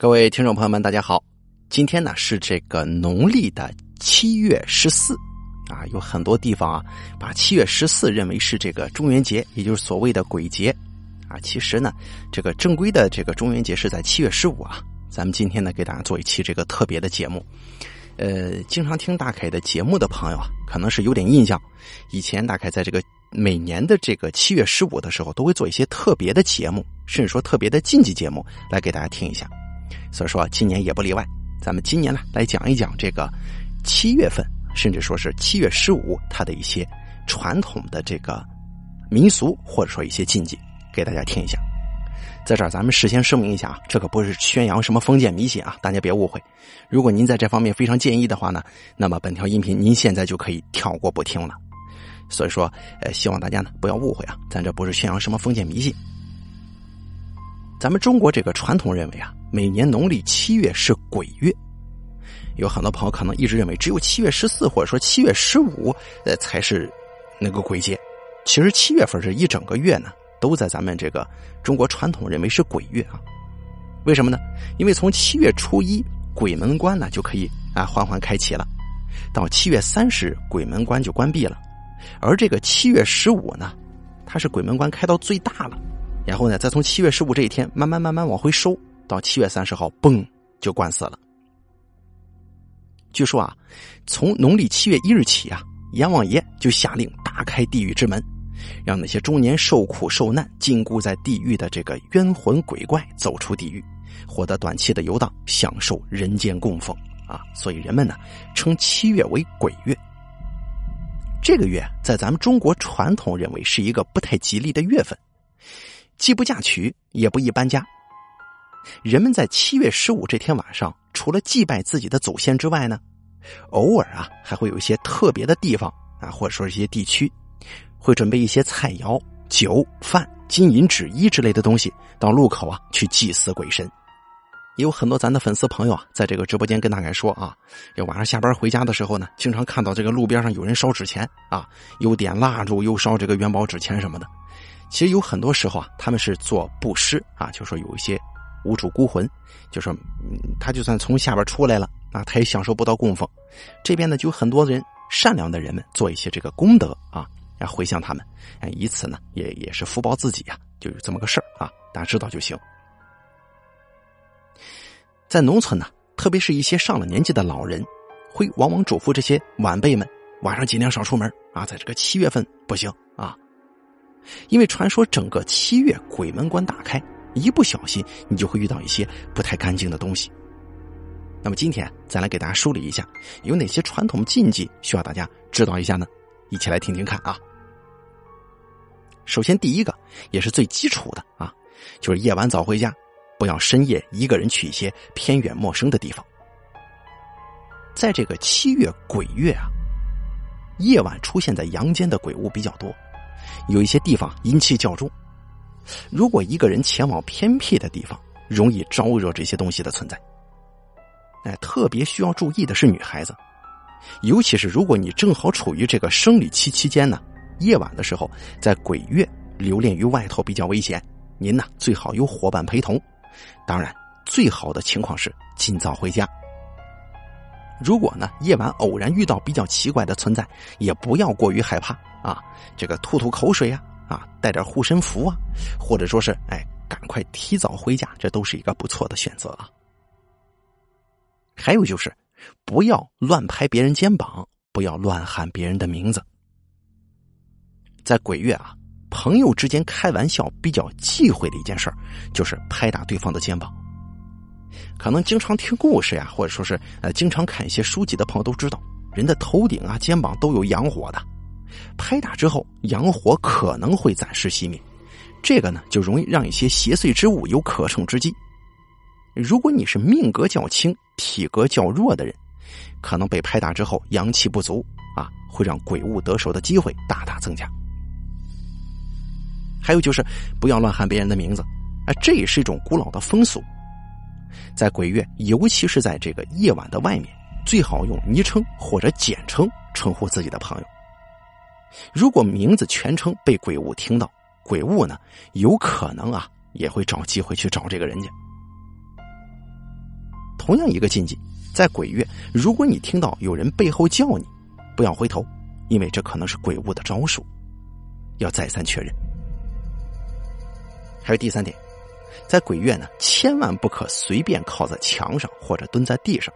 各位听众朋友们，大家好！今天呢是这个农历的七月十四啊，有很多地方啊把七月十四认为是这个中元节，也就是所谓的鬼节啊。其实呢，这个正规的这个中元节是在七月十五啊。咱们今天呢给大家做一期这个特别的节目。呃，经常听大凯的节目的朋友啊，可能是有点印象。以前大凯在这个每年的这个七月十五的时候，都会做一些特别的节目，甚至说特别的禁忌节目来给大家听一下。所以说，今年也不例外。咱们今年呢，来讲一讲这个七月份，甚至说是七月十五，它的一些传统的这个民俗，或者说一些禁忌，给大家听一下。在这儿，咱们事先声明一下啊，这可不是宣扬什么封建迷信啊，大家别误会。如果您在这方面非常介意的话呢，那么本条音频您现在就可以跳过不听了。所以说，呃，希望大家呢不要误会啊，咱这不是宣扬什么封建迷信。咱们中国这个传统认为啊，每年农历七月是鬼月，有很多朋友可能一直认为只有七月十四或者说七月十五呃才是那个鬼节，其实七月份这一整个月呢，都在咱们这个中国传统认为是鬼月啊。为什么呢？因为从七月初一鬼门关呢就可以啊缓缓开启了，到七月三十鬼门关就关闭了，而这个七月十五呢，它是鬼门关开到最大了。然后呢，再从七月十五这一天慢慢慢慢往回收，到七月三十号，嘣就关死了。据说啊，从农历七月一日起啊，阎王爷就下令打开地狱之门，让那些中年受苦受难、禁锢在地狱的这个冤魂鬼怪走出地狱，获得短期的游荡，享受人间供奉啊。所以人们呢，称七月为鬼月。这个月在咱们中国传统认为是一个不太吉利的月份。既不嫁娶，也不宜搬家。人们在七月十五这天晚上，除了祭拜自己的祖先之外呢，偶尔啊，还会有一些特别的地方啊，或者说一些地区，会准备一些菜肴、酒、饭、金银纸衣之类的东西，到路口啊去祭祀鬼神。也有很多咱的粉丝朋友啊，在这个直播间跟大家说啊，要晚上下班回家的时候呢，经常看到这个路边上有人烧纸钱啊，又点蜡烛，又烧这个元宝纸钱什么的。其实有很多时候啊，他们是做布施啊，就说有一些无主孤魂，就说他就算从下边出来了啊，他也享受不到供奉。这边呢，就有很多人善良的人们做一些这个功德啊，然后回向他们，哎，以此呢，也也是福报自己呀，就有这么个事儿啊，大家知道就行。在农村呢，特别是一些上了年纪的老人，会往往嘱咐这些晚辈们，晚上尽量少出门啊，在这个七月份不行啊。因为传说整个七月鬼门关打开，一不小心你就会遇到一些不太干净的东西。那么今天再来给大家梳理一下，有哪些传统禁忌需要大家知道一下呢？一起来听听看啊。首先第一个也是最基础的啊，就是夜晚早回家，不要深夜一个人去一些偏远陌生的地方。在这个七月鬼月啊，夜晚出现在阳间的鬼物比较多。有一些地方阴气较重，如果一个人前往偏僻的地方，容易招惹这些东西的存在。哎，特别需要注意的是女孩子，尤其是如果你正好处于这个生理期期间呢，夜晚的时候在鬼月留恋于外头比较危险，您呢最好有伙伴陪同。当然，最好的情况是尽早回家。如果呢夜晚偶然遇到比较奇怪的存在，也不要过于害怕啊，这个吐吐口水啊，啊带点护身符啊，或者说是哎赶快提早回家，这都是一个不错的选择啊。还有就是，不要乱拍别人肩膀，不要乱喊别人的名字。在鬼月啊，朋友之间开玩笑比较忌讳的一件事就是拍打对方的肩膀。可能经常听故事呀，或者说是呃经常看一些书籍的朋友都知道，人的头顶啊、肩膀都有阳火的，拍打之后阳火可能会暂时熄灭，这个呢就容易让一些邪祟之物有可乘之机。如果你是命格较轻、体格较弱的人，可能被拍打之后阳气不足啊，会让鬼物得手的机会大大增加。还有就是不要乱喊别人的名字，啊，这也是一种古老的风俗。在鬼月，尤其是在这个夜晚的外面，最好用昵称或者简称称呼自己的朋友。如果名字全称被鬼物听到，鬼物呢有可能啊也会找机会去找这个人家。同样一个禁忌，在鬼月，如果你听到有人背后叫你，不要回头，因为这可能是鬼物的招数，要再三确认。还有第三点，在鬼月呢，千万不可随便靠在墙上或者蹲在地上。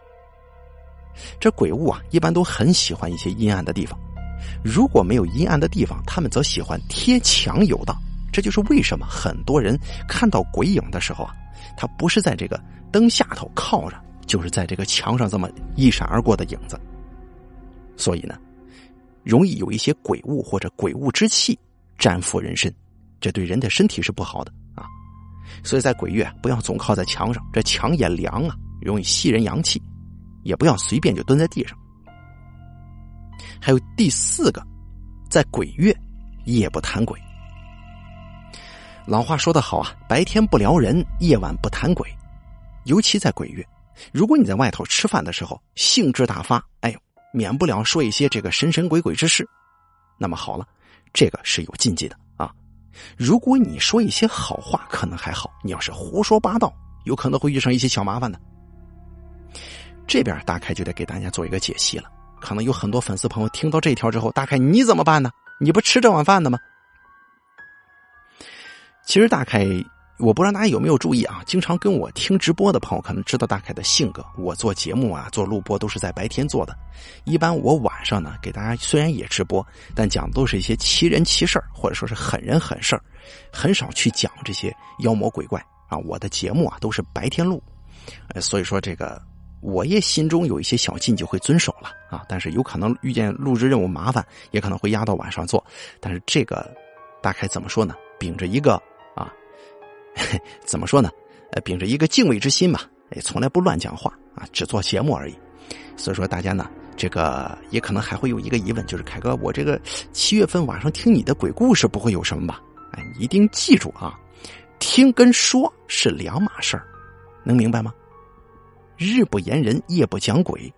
这鬼物啊，一般都很喜欢一些阴暗的地方。如果没有阴暗的地方，他们则喜欢贴墙游荡。这就是为什么很多人看到鬼影的时候啊，他不是在这个灯下头靠着，就是在这个墙上这么一闪而过的影子。所以呢，容易有一些鬼物或者鬼物之气沾附人身，这对人的身体是不好的。所以在鬼月不要总靠在墙上，这墙也凉啊，容易吸人阳气。也不要随便就蹲在地上。还有第四个，在鬼月夜不谈鬼。老话说得好啊，白天不撩人，夜晚不谈鬼。尤其在鬼月，如果你在外头吃饭的时候兴致大发，哎呦，免不了说一些这个神神鬼鬼之事。那么好了，这个是有禁忌的。如果你说一些好话，可能还好；你要是胡说八道，有可能会遇上一些小麻烦的。这边大概就得给大家做一个解析了。可能有很多粉丝朋友听到这条之后，大概你怎么办呢？你不吃这碗饭的吗？其实大概我不知道大家有没有注意啊？经常跟我听直播的朋友可能知道大凯的性格。我做节目啊，做录播都是在白天做的。一般我晚上呢，给大家虽然也直播，但讲的都是一些奇人奇事或者说是狠人狠事很少去讲这些妖魔鬼怪啊。我的节目啊都是白天录，呃，所以说这个我也心中有一些小禁忌会遵守了啊。但是有可能遇见录制任务麻烦，也可能会压到晚上做。但是这个大概怎么说呢？秉着一个。怎么说呢？呃，秉着一个敬畏之心嘛，也从来不乱讲话啊，只做节目而已。所以说，大家呢，这个也可能还会有一个疑问，就是凯哥，我这个七月份晚上听你的鬼故事，不会有什么吧？哎，你一定记住啊，听跟说是两码事儿，能明白吗？日不言人，夜不讲鬼，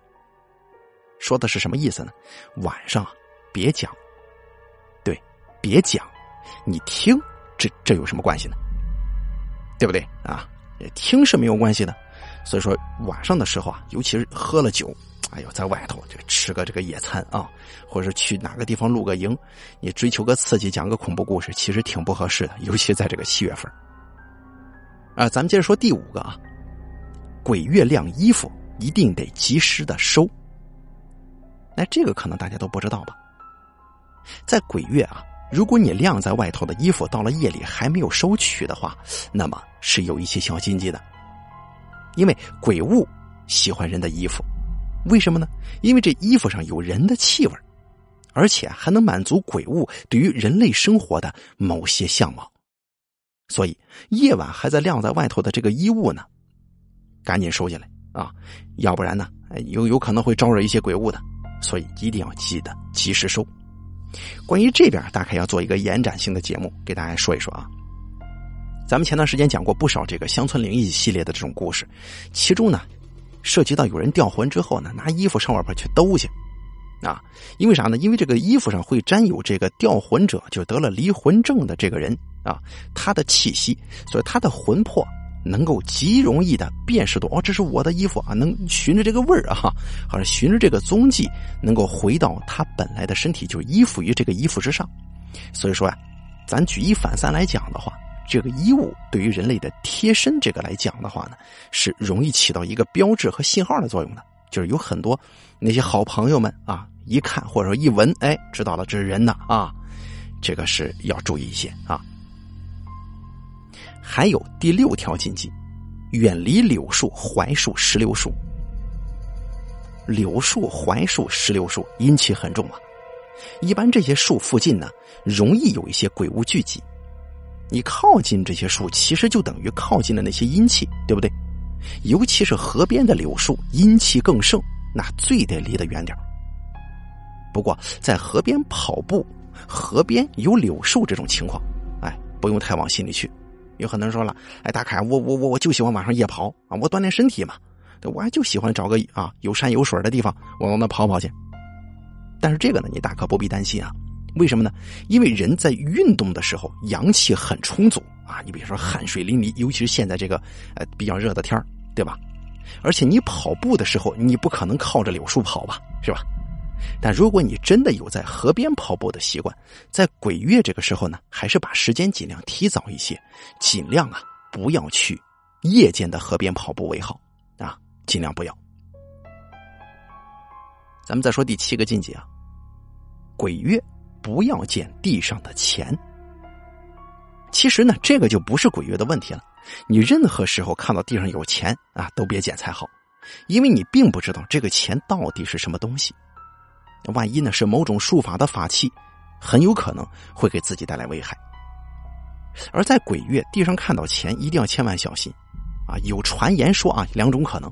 说的是什么意思呢？晚上啊别讲，对，别讲，你听，这这有什么关系呢？对不对啊？听是没有关系的，所以说晚上的时候啊，尤其是喝了酒，哎呦，在外头就吃个这个野餐啊，或者是去哪个地方露个营，你追求个刺激，讲个恐怖故事，其实挺不合适的，尤其在这个七月份。啊，咱们接着说第五个啊，鬼月晾衣服一定得及时的收。那这个可能大家都不知道吧？在鬼月啊。如果你晾在外头的衣服到了夜里还没有收取的话，那么是有一些小心机的。因为鬼物喜欢人的衣服，为什么呢？因为这衣服上有人的气味，而且还能满足鬼物对于人类生活的某些向往。所以夜晚还在晾在外头的这个衣物呢，赶紧收进来啊，要不然呢，有有可能会招惹一些鬼物的。所以一定要记得及时收。关于这边，大概要做一个延展性的节目，给大家说一说啊。咱们前段时间讲过不少这个乡村灵异系列的这种故事，其中呢，涉及到有人掉魂之后呢，拿衣服上外边去兜去，啊，因为啥呢？因为这个衣服上会沾有这个掉魂者就得了离魂症的这个人啊，他的气息，所以他的魂魄。能够极容易的辨识到哦，这是我的衣服啊！能循着这个味儿啊，或者循着这个踪迹，能够回到他本来的身体，就依附于这个衣服之上。所以说呀，咱举一反三来讲的话，这个衣物对于人类的贴身这个来讲的话呢，是容易起到一个标志和信号的作用的。就是有很多那些好朋友们啊，一看或者说一闻，哎，知道了这是人的啊，这个是要注意一些啊。还有第六条禁忌：远离柳树、槐树、石榴树。柳树、槐树、石榴树阴气很重啊，一般这些树附近呢，容易有一些鬼物聚集。你靠近这些树，其实就等于靠近了那些阴气，对不对？尤其是河边的柳树，阴气更盛，那最得离得远点不过在河边跑步，河边有柳树这种情况，哎，不用太往心里去。有很多人说了，哎，大凯，我我我我就喜欢晚上夜跑啊，我锻炼身体嘛，我还就喜欢找个啊有山有水的地方，我往那跑跑去。但是这个呢，你大可不必担心啊，为什么呢？因为人在运动的时候，阳气很充足啊。你比如说汗水淋漓，尤其是现在这个呃比较热的天对吧？而且你跑步的时候，你不可能靠着柳树跑吧，是吧？但如果你真的有在河边跑步的习惯，在鬼月这个时候呢，还是把时间尽量提早一些，尽量啊不要去夜间的河边跑步为好啊，尽量不要。咱们再说第七个禁忌啊，鬼月不要捡地上的钱。其实呢，这个就不是鬼月的问题了。你任何时候看到地上有钱啊，都别捡才好，因为你并不知道这个钱到底是什么东西。万一呢是某种术法的法器，很有可能会给自己带来危害。而在鬼月地上看到钱，一定要千万小心啊！有传言说啊，两种可能：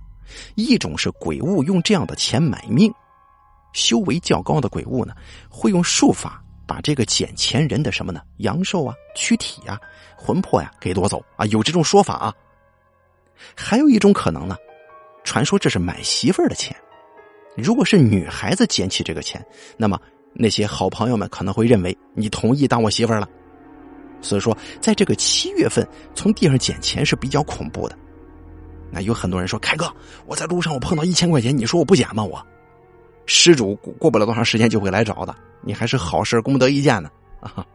一种是鬼物用这样的钱买命，修为较高的鬼物呢，会用术法把这个捡钱人的什么呢阳寿啊、躯体啊、魂魄呀给夺走啊，有这种说法啊。还有一种可能呢，传说这是买媳妇儿的钱。如果是女孩子捡起这个钱，那么那些好朋友们可能会认为你同意当我媳妇儿了。所以说，在这个七月份从地上捡钱是比较恐怖的。那有很多人说：“凯哥，我在路上我碰到一千块钱，你说我不捡吗？我失主过不了多长时间就会来找的，你还是好事功德一件呢。”啊，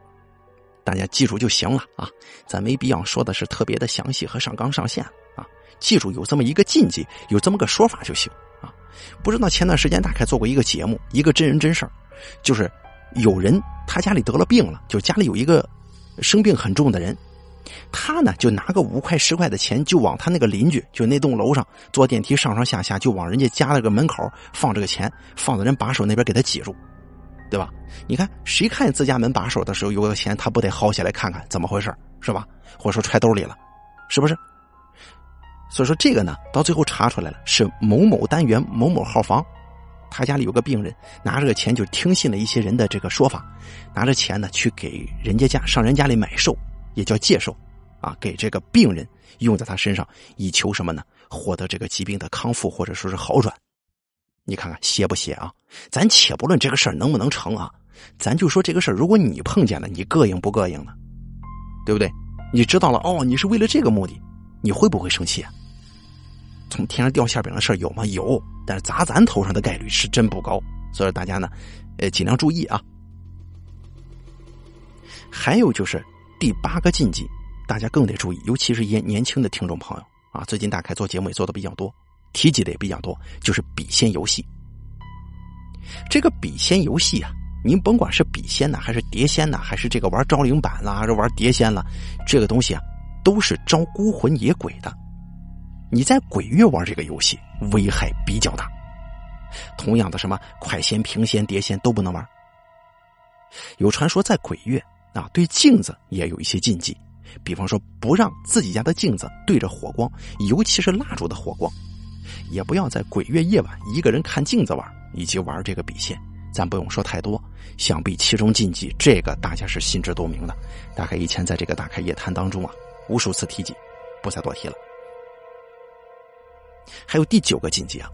大家记住就行了啊，咱没必要说的是特别的详细和上纲上线啊。记住有这么一个禁忌，有这么个说法就行。不知道前段时间大概做过一个节目，一个真人真事儿，就是有人他家里得了病了，就家里有一个生病很重的人，他呢就拿个五块十块的钱，就往他那个邻居，就那栋楼上坐电梯上上下下，就往人家家那个门口放这个钱，放在人把手那边给他挤住，对吧？你看谁看见自家门把手的时候有个钱，他不得薅下来看看怎么回事是吧？或者说揣兜里了，是不是？所以说这个呢，到最后查出来了，是某某单元某某号房，他家里有个病人，拿着个钱就听信了一些人的这个说法，拿着钱呢去给人家家上人家里买寿，也叫借寿，啊，给这个病人用在他身上，以求什么呢？获得这个疾病的康复或者说是好转。你看看邪不邪啊？咱且不论这个事儿能不能成啊，咱就说这个事儿，如果你碰见了，你膈应不膈应呢？对不对？你知道了哦，你是为了这个目的。你会不会生气啊？从天上掉馅饼的事有吗？有，但是砸咱头上的概率是真不高。所以大家呢，呃，尽量注意啊。还有就是第八个禁忌，大家更得注意，尤其是一些年轻的听众朋友啊。最近大概做节目也做的比较多，提及的也比较多，就是笔仙游戏。这个笔仙游戏啊，您甭管是笔仙呢，还是碟仙呢，还是这个玩招灵板啦，还是玩碟仙了，这个东西啊。都是招孤魂野鬼的，你在鬼月玩这个游戏危害比较大。同样的，什么快仙、平仙、碟仙都不能玩。有传说在鬼月啊，对镜子也有一些禁忌，比方说不让自己家的镜子对着火光，尤其是蜡烛的火光，也不要在鬼月夜晚一个人看镜子玩，以及玩这个笔仙。咱不用说太多，想必其中禁忌这个大家是心知肚明的。大概以前在这个打开夜谈当中啊。无数次提及，不再多提了。还有第九个禁忌啊，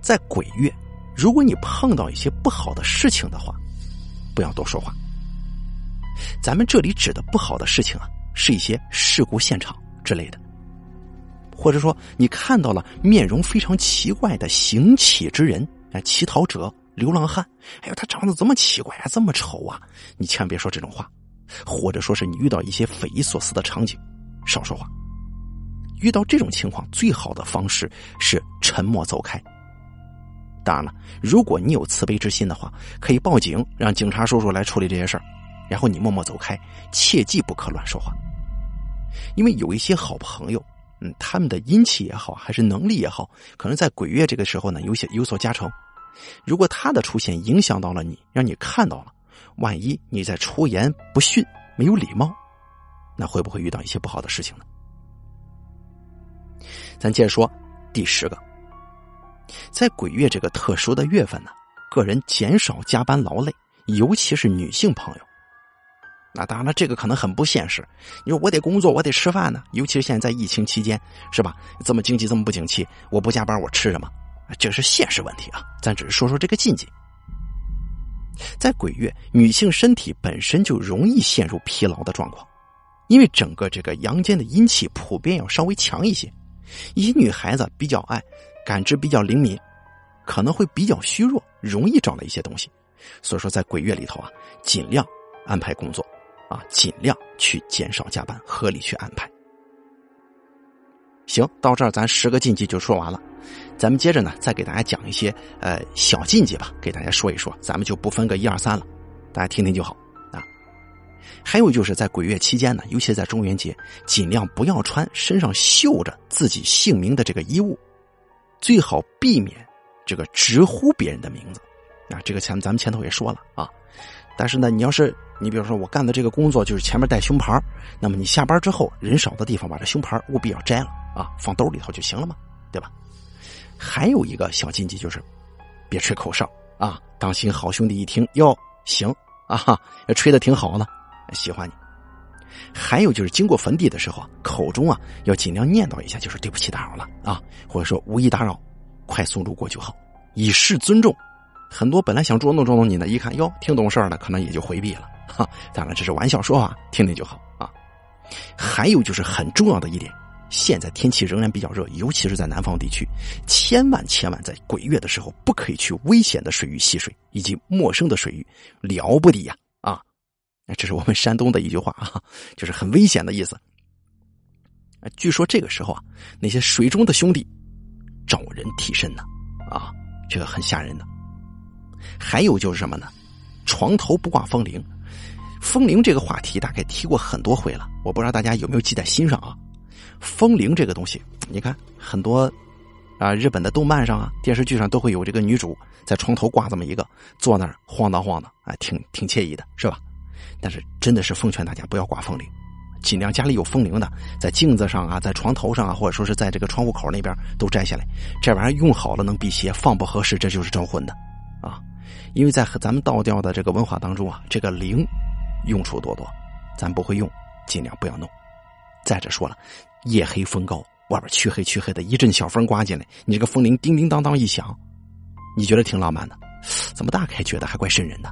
在鬼月，如果你碰到一些不好的事情的话，不要多说话。咱们这里指的不好的事情啊，是一些事故现场之类的，或者说你看到了面容非常奇怪的行乞之人啊，乞讨者、流浪汉，哎呦，他长得这么奇怪啊，这么丑啊，你千万别说这种话。或者说是你遇到一些匪夷所思的场景，少说话。遇到这种情况，最好的方式是沉默走开。当然了，如果你有慈悲之心的话，可以报警，让警察叔叔来处理这些事儿，然后你默默走开，切记不可乱说话。因为有一些好朋友，嗯，他们的阴气也好，还是能力也好，可能在鬼月这个时候呢，有些有所加成。如果他的出现影响到了你，让你看到了。万一你在出言不逊、没有礼貌，那会不会遇到一些不好的事情呢？咱接着说第十个，在鬼月这个特殊的月份呢，个人减少加班劳累，尤其是女性朋友。那当然了，这个可能很不现实。你说我得工作，我得吃饭呢，尤其是现在疫情期间，是吧？这么经济这么不景气，我不加班我吃什么？这是现实问题啊！咱只是说说这个禁忌。在鬼月，女性身体本身就容易陷入疲劳的状况，因为整个这个阳间的阴气普遍要稍微强一些，一些女孩子比较爱，感知比较灵敏，可能会比较虚弱，容易找到一些东西。所以说，在鬼月里头啊，尽量安排工作，啊，尽量去减少加班，合理去安排。行，到这儿咱十个禁忌就说完了，咱们接着呢，再给大家讲一些呃小禁忌吧，给大家说一说，咱们就不分个一二三了，大家听听就好。还有就是在鬼月期间呢，尤其在中元节，尽量不要穿身上绣着自己姓名的这个衣物，最好避免这个直呼别人的名字。啊，这个前咱们前头也说了啊，但是呢，你要是你比如说我干的这个工作就是前面带胸牌那么你下班之后人少的地方把这胸牌务必要摘了啊，放兜里头就行了嘛，对吧？还有一个小禁忌就是，别吹口哨啊，当心好兄弟一听哟行啊哈，吹的挺好呢，喜欢你。还有就是经过坟地的时候啊，口中啊要尽量念叨一下，就是对不起打扰了啊，或者说无意打扰，快速路过就好，以示尊重。很多本来想捉弄捉弄你的，一看哟，听懂事儿的，可能也就回避了。哈，当然这是玩笑说话，听听就好啊。还有就是很重要的一点，现在天气仍然比较热，尤其是在南方地区，千万千万在鬼月的时候不可以去危险的水域戏水，以及陌生的水域，了不得呀！这是我们山东的一句话啊，就是很危险的意思。据说这个时候啊，那些水中的兄弟找人替身呢，啊，这个很吓人的。还有就是什么呢？床头不挂风铃。风铃这个话题大概提过很多回了，我不知道大家有没有记在心上啊？风铃这个东西，你看很多啊日本的动漫上啊电视剧上都会有这个女主在床头挂这么一个，坐那儿晃荡晃荡，啊，挺挺惬意的，是吧？但是真的是奉劝大家不要挂风铃，尽量家里有风铃的，在镜子上啊，在床头上啊，或者说是在这个窗户口那边都摘下来。这玩意儿用好了能辟邪，放不合适这就是招魂的。啊因为在咱们道教的这个文化当中啊，这个铃用处多多，咱不会用，尽量不要弄。再者说了，夜黑风高，外边黢黑黢黑的，一阵小风刮进来，你这个风铃叮叮当当一响，你觉得挺浪漫的，怎么大概觉得还怪瘆人的？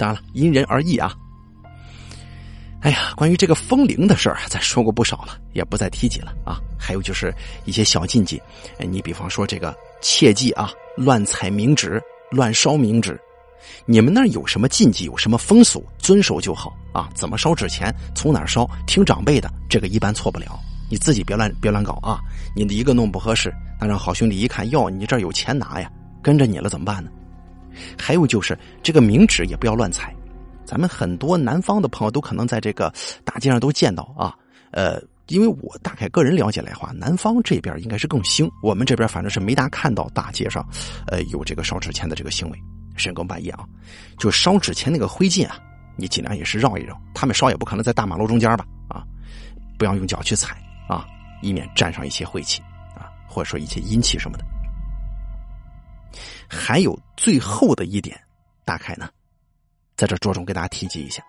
当然了，因人而异啊。哎呀，关于这个风铃的事儿，咱说过不少了，也不再提及了啊。还有就是一些小禁忌，你比方说这个，切记啊。乱踩冥纸，乱烧冥纸，你们那儿有什么禁忌，有什么风俗，遵守就好啊！怎么烧纸钱，从哪儿烧，听长辈的，这个一般错不了。你自己别乱别乱搞啊！你的一个弄不合适，那让好兄弟一看，哟，你这有钱拿呀，跟着你了怎么办呢？还有就是这个冥纸也不要乱踩，咱们很多南方的朋友都可能在这个大街上都见到啊，呃。因为我大概个人了解来话，南方这边应该是更兴，我们这边反正是没大看到大街上，呃，有这个烧纸钱的这个行为。深更半夜啊，就烧纸钱那个灰烬啊，你尽量也是绕一绕，他们烧也不可能在大马路中间吧？啊，不要用脚去踩啊，以免沾上一些晦气啊，或者说一些阴气什么的。还有最后的一点，大概呢，在这着重给大家提及一下，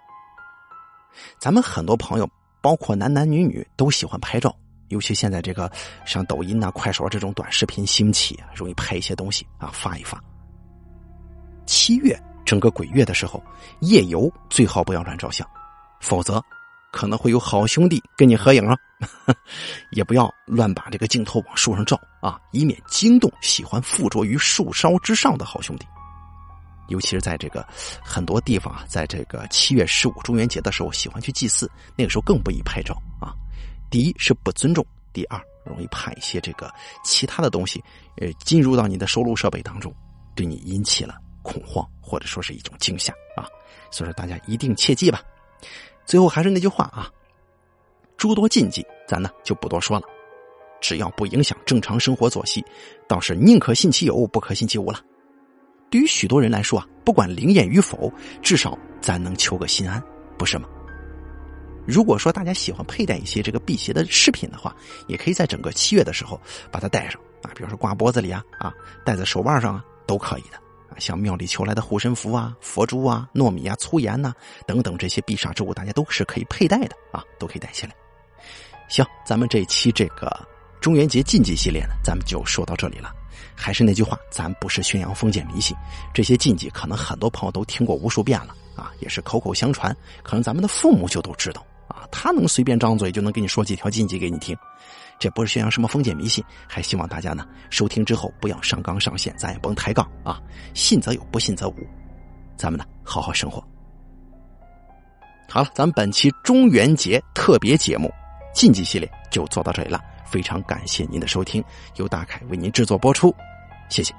咱们很多朋友。包括男男女女都喜欢拍照，尤其现在这个像抖音呐、快手这种短视频兴起，容易拍一些东西啊发一发。七月整个鬼月的时候，夜游最好不要乱照相，否则可能会有好兄弟跟你合影啊。也不要乱把这个镜头往树上照啊，以免惊动喜欢附着于树梢之上的好兄弟。尤其是在这个很多地方啊，在这个七月十五中元节的时候，喜欢去祭祀，那个时候更不宜拍照啊。第一是不尊重，第二容易怕一些这个其他的东西，呃，进入到你的收录设备当中，对你引起了恐慌或者说是一种惊吓啊。所以说大家一定切记吧。最后还是那句话啊，诸多禁忌咱呢就不多说了，只要不影响正常生活作息，倒是宁可信其有，不可信其无了。对于许多人来说啊，不管灵验与否，至少咱能求个心安，不是吗？如果说大家喜欢佩戴一些这个辟邪的饰品的话，也可以在整个七月的时候把它戴上啊，比如说挂脖子里啊，啊，戴在手腕上啊，都可以的像庙里求来的护身符啊、佛珠啊、糯米啊、粗盐呐等等这些必杀之物，大家都是可以佩戴的啊，都可以带起来。行，咱们这一期这个中元节禁忌系列呢，咱们就说到这里了。还是那句话，咱不是宣扬封建迷信，这些禁忌可能很多朋友都听过无数遍了啊，也是口口相传，可能咱们的父母就都知道啊，他能随便张嘴就能给你说几条禁忌给你听，这不是宣扬什么封建迷信，还希望大家呢收听之后不要上纲上线，咱也甭抬杠啊，信则有，不信则无，咱们呢好好生活。好了，咱们本期中元节特别节目禁忌系列就做到这里了，非常感谢您的收听，由大凯为您制作播出，谢谢。